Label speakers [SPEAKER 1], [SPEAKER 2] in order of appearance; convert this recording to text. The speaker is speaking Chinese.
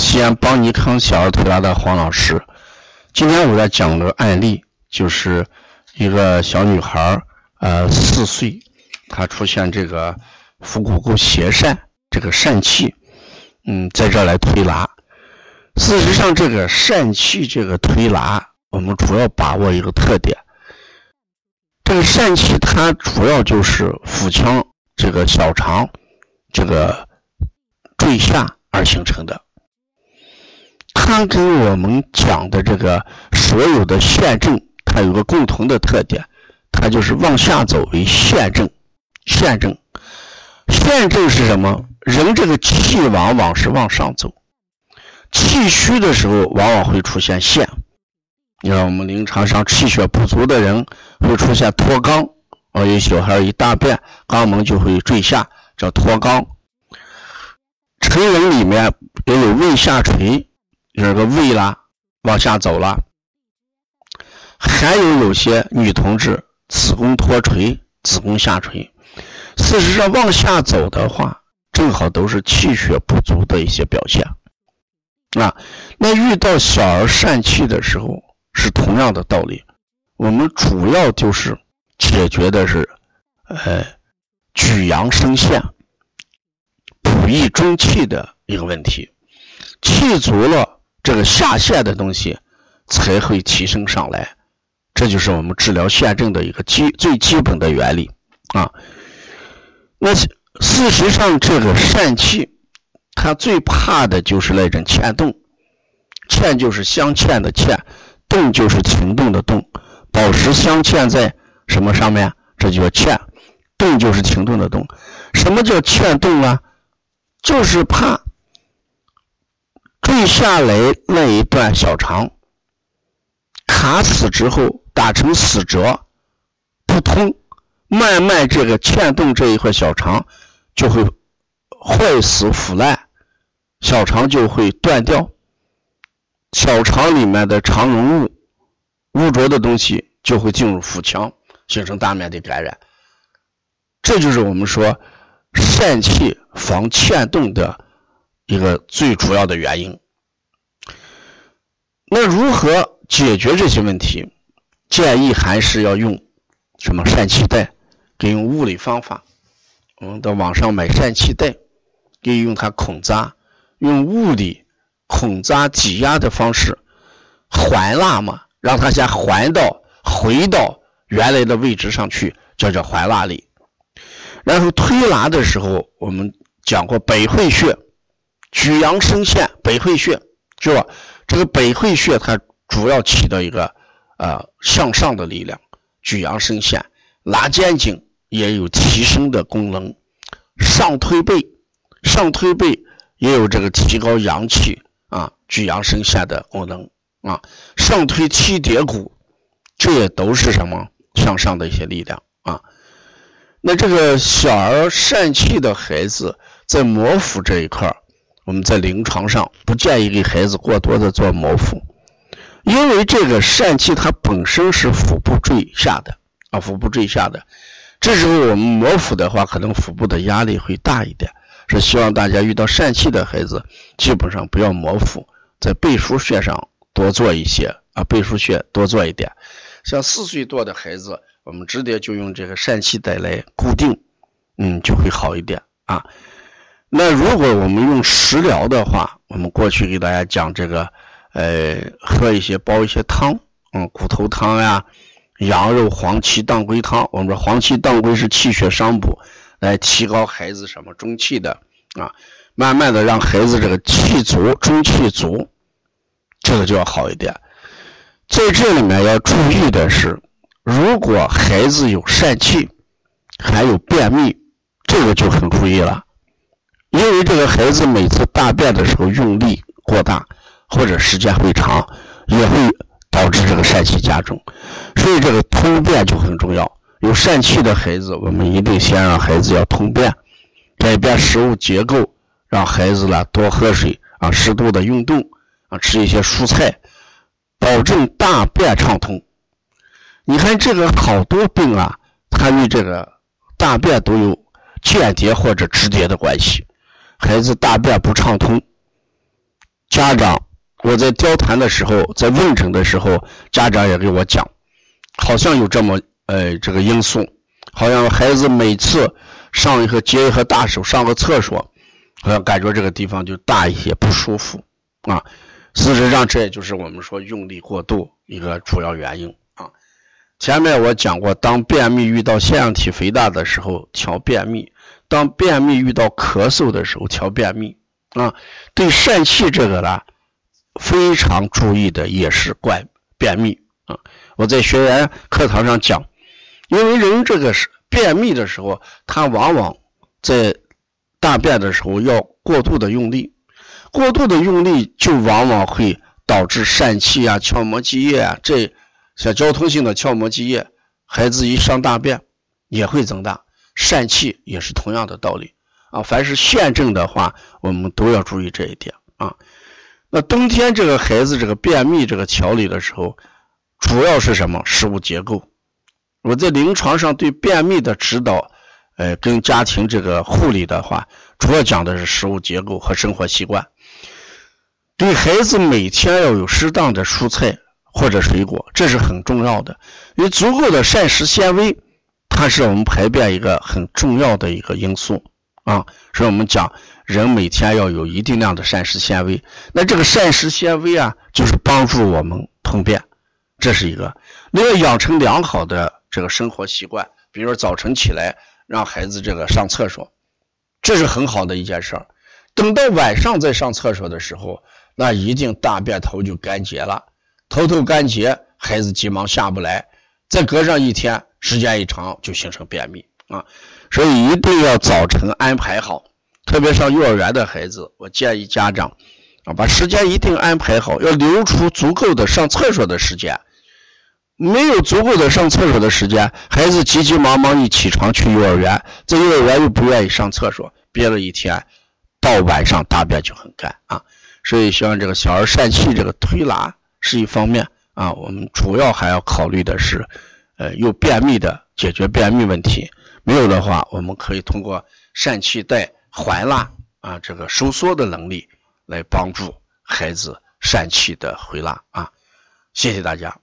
[SPEAKER 1] 西安邦尼康小儿推拿的黄老师。今天我在讲个案例，就是一个小女孩呃，四岁，她出现这个腹股沟斜疝，这个疝气，嗯，在这来推拿。事实上，这个疝气这个推拿，我们主要把握一个特点，这个疝气它主要就是腹腔这个小肠这个坠下而形成的。它跟我们讲的这个所有的陷症，它有个共同的特点，它就是往下走为陷症。陷症，陷症是什么？人这个气往往是往上走，气虚的时候往往会出现陷。你看我们临床上气血不足的人会出现脱肛，哦，有小孩一大便肛门就会坠下，叫脱肛。成人里面也有胃下垂。这个胃啦往下走了，还有有些女同志子宫脱垂、子宫下垂。事实上，往下走的话，正好都是气血不足的一些表现。啊，那遇到小儿疝气的时候，是同样的道理。我们主要就是解决的是，呃，举阳生陷、补益中气的一个问题。气足了。这个下陷的东西才会提升上来，这就是我们治疗陷症的一个基最基本的原理啊。那事实上，这个疝气，它最怕的就是那种欠动，欠就是镶嵌的嵌，动就是情动的动，宝石镶嵌在什么上面？这就叫嵌，动就是情动的动。什么叫嵌动啊？就是怕。坠下来那一段小肠卡死之后打成死折不通，慢慢这个嵌洞这一块小肠就会坏死腐烂，小肠就会断掉，小肠里面的肠溶物污浊的东西就会进入腹腔，形成大面积感染。这就是我们说疝气防嵌洞的。一个最主要的原因。那如何解决这些问题？建议还是要用什么疝气带，可以用物理方法。我们到网上买疝气带，可以用它孔扎，用物理孔扎挤压的方式环拉嘛，让它先环到回到原来的位置上去，叫叫环拉力。然后推拿的时候，我们讲过百会穴。举阳生陷，百会穴是吧？这个百会穴它主要起到一个呃向上的力量，举阳升陷，拉肩颈也有提升的功能，上推背，上推背也有这个提高阳气啊，举阳升陷的功能啊，上推七叠骨，这也都是什么向上的一些力量啊。那这个小儿疝气的孩子在摩腹这一块儿。我们在临床上不建议给孩子过多的做摩腹，因为这个疝气它本身是腹部坠下的啊，腹部坠下的。这时候我们摩腹的话，可能腹部的压力会大一点。是希望大家遇到疝气的孩子，基本上不要摩腹，在背腧穴上多做一些啊，背腧穴多做一点。像四岁多的孩子，我们直接就用这个疝气带来固定，嗯，就会好一点啊。那如果我们用食疗的话，我们过去给大家讲这个，呃，喝一些煲一些汤，嗯，骨头汤呀，羊肉黄芪当归汤。我们说黄芪当归是气血伤补，来提高孩子什么中气的啊，慢慢的让孩子这个气足，中气足，这个就要好一点。在这里面要注意的是，如果孩子有疝气，还有便秘，这个就很注意了。因为这个孩子每次大便的时候用力过大，或者时间会长，也会导致这个疝气加重，所以这个通便就很重要。有疝气的孩子，我们一定先让孩子要通便，改变食物结构，让孩子呢多喝水啊，适度的运动啊，吃一些蔬菜，保证大便畅通。你看这个好多病啊，它与这个大便都有间接或者直接的关系。孩子大便不畅通，家长，我在交谈的时候，在问诊的时候，家长也给我讲，好像有这么呃这个因素，好像孩子每次上一个接一个大手，上个厕所，好像感觉这个地方就大一些，不舒服啊。事实上，这也就是我们说用力过度一个主要原因啊。前面我讲过，当便秘遇到腺样体肥大的时候，调便秘；当便秘遇到咳嗽的时候，调便秘啊。对疝气这个呢，非常注意的也是怪便秘啊。我在学员课堂上讲，因为人这个是便秘的时候，他往往在大便的时候要过度的用力。过度的用力就往往会导致疝气啊、鞘膜积液啊，这像交通性的鞘膜积液，孩子一上大便也会增大，疝气也是同样的道理啊。凡是腺症的话，我们都要注意这一点啊。那冬天这个孩子这个便秘这个调理的时候，主要是什么？食物结构。我在临床上对便秘的指导，呃，跟家庭这个护理的话，主要讲的是食物结构和生活习惯。对孩子每天要有适当的蔬菜或者水果，这是很重要的。有足够的膳食纤维，它是我们排便一个很重要的一个因素啊。所以我们讲，人每天要有一定量的膳食纤维。那这个膳食纤维啊，就是帮助我们通便，这是一个。另外，养成良好的这个生活习惯，比如说早晨起来让孩子这个上厕所，这是很好的一件事儿。等到晚上再上厕所的时候，那一定大便头就干结了，头头干结，孩子急忙下不来，再隔上一天，时间一长就形成便秘啊。所以一定要早晨安排好，特别上幼儿园的孩子，我建议家长啊，把时间一定安排好，要留出足够的上厕所的时间。没有足够的上厕所的时间，孩子急急忙忙一起床去幼儿园，在幼儿园又不愿意上厕所，憋了一天，到晚上大便就很干啊。所以，希望这个小儿疝气这个推拿是一方面啊，我们主要还要考虑的是，呃，有便秘的解决便秘问题，没有的话，我们可以通过疝气带环拉啊，这个收缩的能力来帮助孩子疝气的回拉啊。谢谢大家。